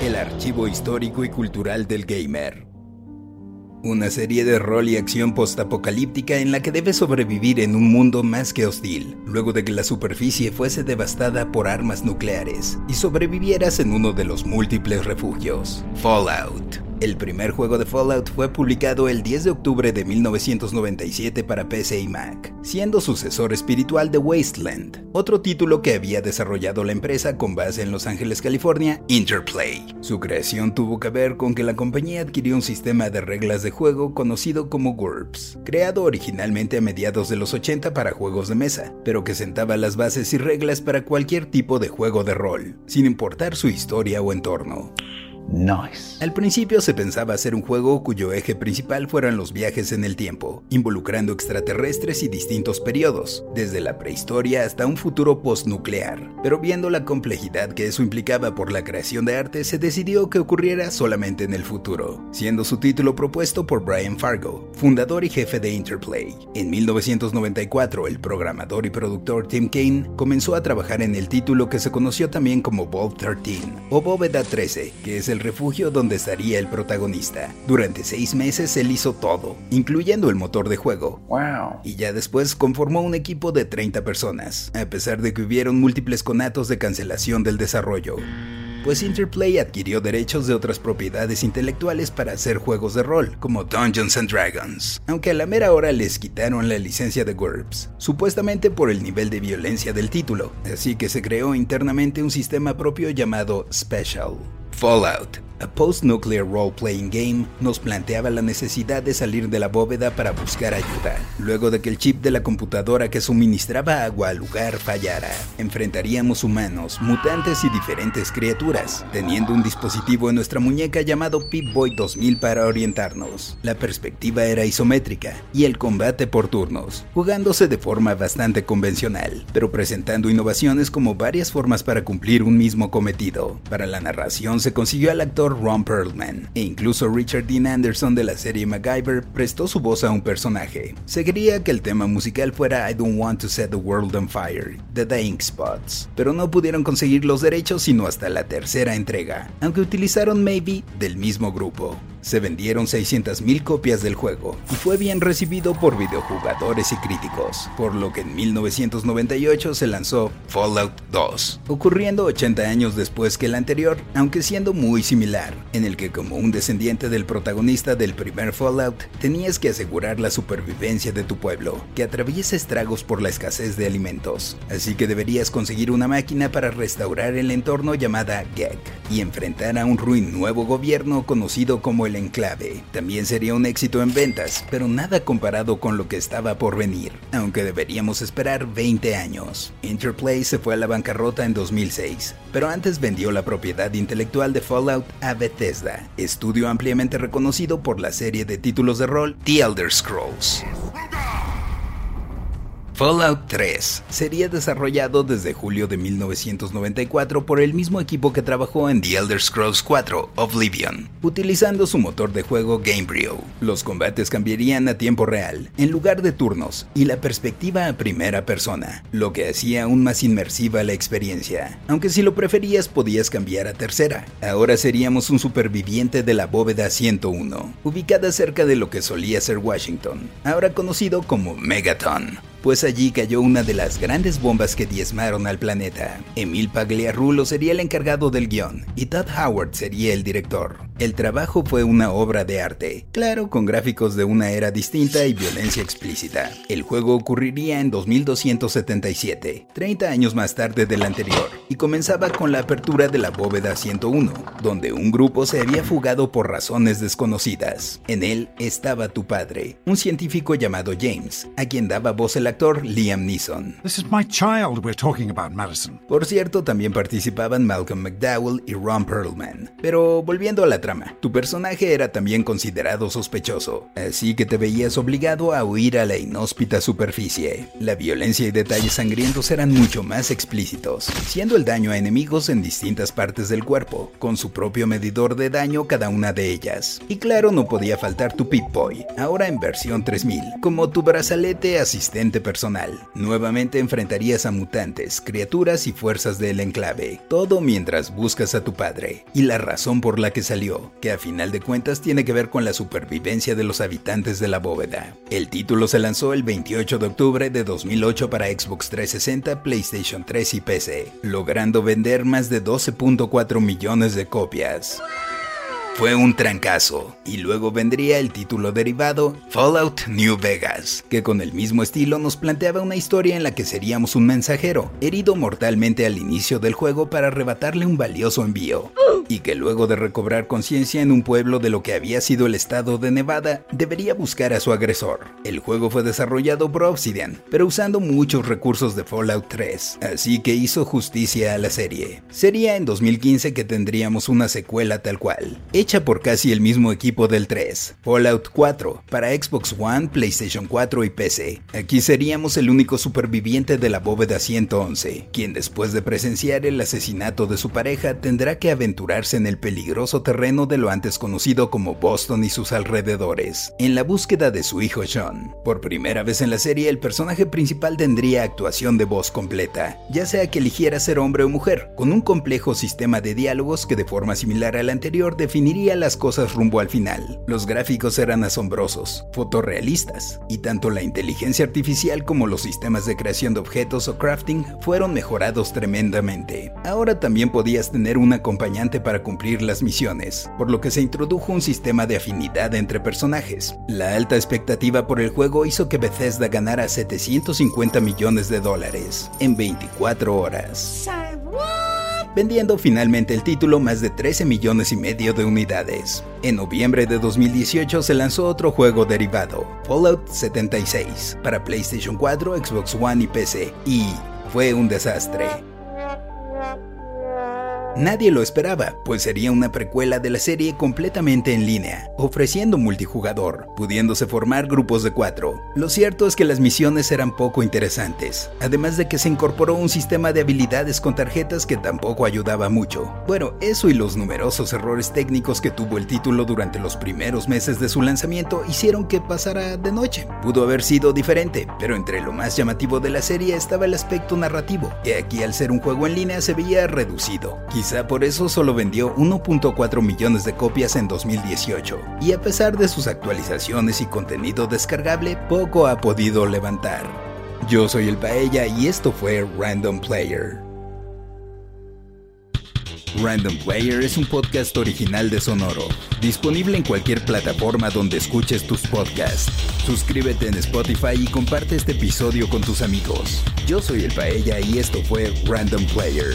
El archivo histórico y cultural del gamer. Una serie de rol y acción postapocalíptica en la que debes sobrevivir en un mundo más que hostil, luego de que la superficie fuese devastada por armas nucleares y sobrevivieras en uno de los múltiples refugios. Fallout. El primer juego de Fallout fue publicado el 10 de octubre de 1997 para PC y Mac, siendo sucesor espiritual de Wasteland, otro título que había desarrollado la empresa con base en Los Ángeles, California, Interplay. Su creación tuvo que ver con que la compañía adquirió un sistema de reglas de juego conocido como GURPS, creado originalmente a mediados de los 80 para juegos de mesa, pero que sentaba las bases y reglas para cualquier tipo de juego de rol, sin importar su historia o entorno. Nice. Al principio se pensaba hacer un juego cuyo eje principal fueran los viajes en el tiempo, involucrando extraterrestres y distintos periodos, desde la prehistoria hasta un futuro postnuclear. Pero viendo la complejidad que eso implicaba por la creación de arte, se decidió que ocurriera solamente en el futuro, siendo su título propuesto por Brian Fargo, fundador y jefe de Interplay. En 1994, el programador y productor Tim Kaine comenzó a trabajar en el título que se conoció también como Vault 13 o Bóveda 13, que es el refugio donde estaría el protagonista. Durante seis meses él hizo todo, incluyendo el motor de juego. Wow. Y ya después conformó un equipo de 30 personas, a pesar de que hubieron múltiples conatos de cancelación del desarrollo pues Interplay adquirió derechos de otras propiedades intelectuales para hacer juegos de rol, como Dungeons and Dragons, aunque a la mera hora les quitaron la licencia de GURPS, supuestamente por el nivel de violencia del título, así que se creó internamente un sistema propio llamado Special. Fallout, a post-nuclear role-playing game, nos planteaba la necesidad de salir de la bóveda para buscar ayuda. Luego de que el chip de la computadora que suministraba agua al lugar fallara, enfrentaríamos humanos, mutantes y diferentes criaturas, teniendo un dispositivo en nuestra muñeca llamado Pip-Boy 2000 para orientarnos. La perspectiva era isométrica y el combate por turnos, jugándose de forma bastante convencional, pero presentando innovaciones como varias formas para cumplir un mismo cometido. Para la narración se consiguió al actor Ron Perlman, e incluso Richard Dean Anderson de la serie MacGyver prestó su voz a un personaje. Se quería que el tema musical fuera I Don't Want to Set the World on Fire, de The Ink Spots, pero no pudieron conseguir los derechos sino hasta la tercera entrega, aunque utilizaron Maybe del mismo grupo. Se vendieron 600.000 copias del juego y fue bien recibido por videojugadores y críticos, por lo que en 1998 se lanzó Fallout 2, ocurriendo 80 años después que el anterior, aunque siendo muy similar, en el que como un descendiente del protagonista del primer Fallout, tenías que asegurar la supervivencia de tu pueblo, que atraviesa estragos por la escasez de alimentos, así que deberías conseguir una máquina para restaurar el entorno llamada GEC y enfrentar a un ruin nuevo gobierno conocido como el enclave. También sería un éxito en ventas, pero nada comparado con lo que estaba por venir, aunque deberíamos esperar 20 años. Interplay se fue a la bancarrota en 2006, pero antes vendió la propiedad intelectual de Fallout a Bethesda, estudio ampliamente reconocido por la serie de títulos de rol The Elder Scrolls. Fallout 3 sería desarrollado desde julio de 1994 por el mismo equipo que trabajó en The Elder Scrolls 4 Oblivion, utilizando su motor de juego Gamebryo. Los combates cambiarían a tiempo real, en lugar de turnos, y la perspectiva a primera persona, lo que hacía aún más inmersiva la experiencia. Aunque si lo preferías podías cambiar a tercera. Ahora seríamos un superviviente de la bóveda 101, ubicada cerca de lo que solía ser Washington, ahora conocido como Megaton pues allí cayó una de las grandes bombas que diezmaron al planeta. Emil Pagliarulo sería el encargado del guion y Todd Howard sería el director. El trabajo fue una obra de arte, claro, con gráficos de una era distinta y violencia explícita. El juego ocurriría en 2277, 30 años más tarde del anterior, y comenzaba con la apertura de la bóveda 101, donde un grupo se había fugado por razones desconocidas. En él estaba tu padre, un científico llamado James, a quien daba voz el actor Liam Neeson. This is my child we're talking about, Madison. Por cierto, también participaban Malcolm McDowell y Ron Perlman. Pero volviendo a la trama. Tu personaje era también considerado sospechoso, así que te veías obligado a huir a la inhóspita superficie. La violencia y detalles sangrientos eran mucho más explícitos, siendo el daño a enemigos en distintas partes del cuerpo, con su propio medidor de daño cada una de ellas. Y claro, no podía faltar tu Pip-Boy, ahora en versión 3000, como tu brazalete asistente personal. Nuevamente enfrentarías a mutantes, criaturas y fuerzas del enclave, todo mientras buscas a tu padre. Y la razón por la que salió, que a final de cuentas tiene que ver con la supervivencia de los habitantes de la bóveda. El título se lanzó el 28 de octubre de 2008 para Xbox 360, PlayStation 3 y PC, logrando vender más de 12.4 millones de copias. Fue un trancazo, y luego vendría el título derivado Fallout New Vegas, que con el mismo estilo nos planteaba una historia en la que seríamos un mensajero, herido mortalmente al inicio del juego para arrebatarle un valioso envío, y que luego de recobrar conciencia en un pueblo de lo que había sido el estado de Nevada, debería buscar a su agresor. El juego fue desarrollado por Obsidian, pero usando muchos recursos de Fallout 3, así que hizo justicia a la serie. Sería en 2015 que tendríamos una secuela tal cual hecha por casi el mismo equipo del 3, Fallout 4, para Xbox One, PlayStation 4 y PC. Aquí seríamos el único superviviente de la bóveda 111, quien después de presenciar el asesinato de su pareja tendrá que aventurarse en el peligroso terreno de lo antes conocido como Boston y sus alrededores, en la búsqueda de su hijo Sean. Por primera vez en la serie, el personaje principal tendría actuación de voz completa, ya sea que eligiera ser hombre o mujer, con un complejo sistema de diálogos que de forma similar al anterior definiría las cosas rumbo al final. Los gráficos eran asombrosos, fotorrealistas, y tanto la inteligencia artificial como los sistemas de creación de objetos o crafting fueron mejorados tremendamente. Ahora también podías tener un acompañante para cumplir las misiones, por lo que se introdujo un sistema de afinidad entre personajes. La alta expectativa por el juego hizo que Bethesda ganara 750 millones de dólares en 24 horas vendiendo finalmente el título más de 13 millones y medio de unidades. En noviembre de 2018 se lanzó otro juego derivado, Fallout 76, para PlayStation 4, Xbox One y PC, y fue un desastre. Nadie lo esperaba, pues sería una precuela de la serie completamente en línea, ofreciendo multijugador, pudiéndose formar grupos de cuatro. Lo cierto es que las misiones eran poco interesantes, además de que se incorporó un sistema de habilidades con tarjetas que tampoco ayudaba mucho. Bueno, eso y los numerosos errores técnicos que tuvo el título durante los primeros meses de su lanzamiento hicieron que pasara de noche. Pudo haber sido diferente, pero entre lo más llamativo de la serie estaba el aspecto narrativo, que aquí al ser un juego en línea se veía reducido. Quizá por eso solo vendió 1.4 millones de copias en 2018, y a pesar de sus actualizaciones y contenido descargable, poco ha podido levantar. Yo soy el Paella y esto fue Random Player. Random Player es un podcast original de Sonoro, disponible en cualquier plataforma donde escuches tus podcasts. Suscríbete en Spotify y comparte este episodio con tus amigos. Yo soy el Paella y esto fue Random Player.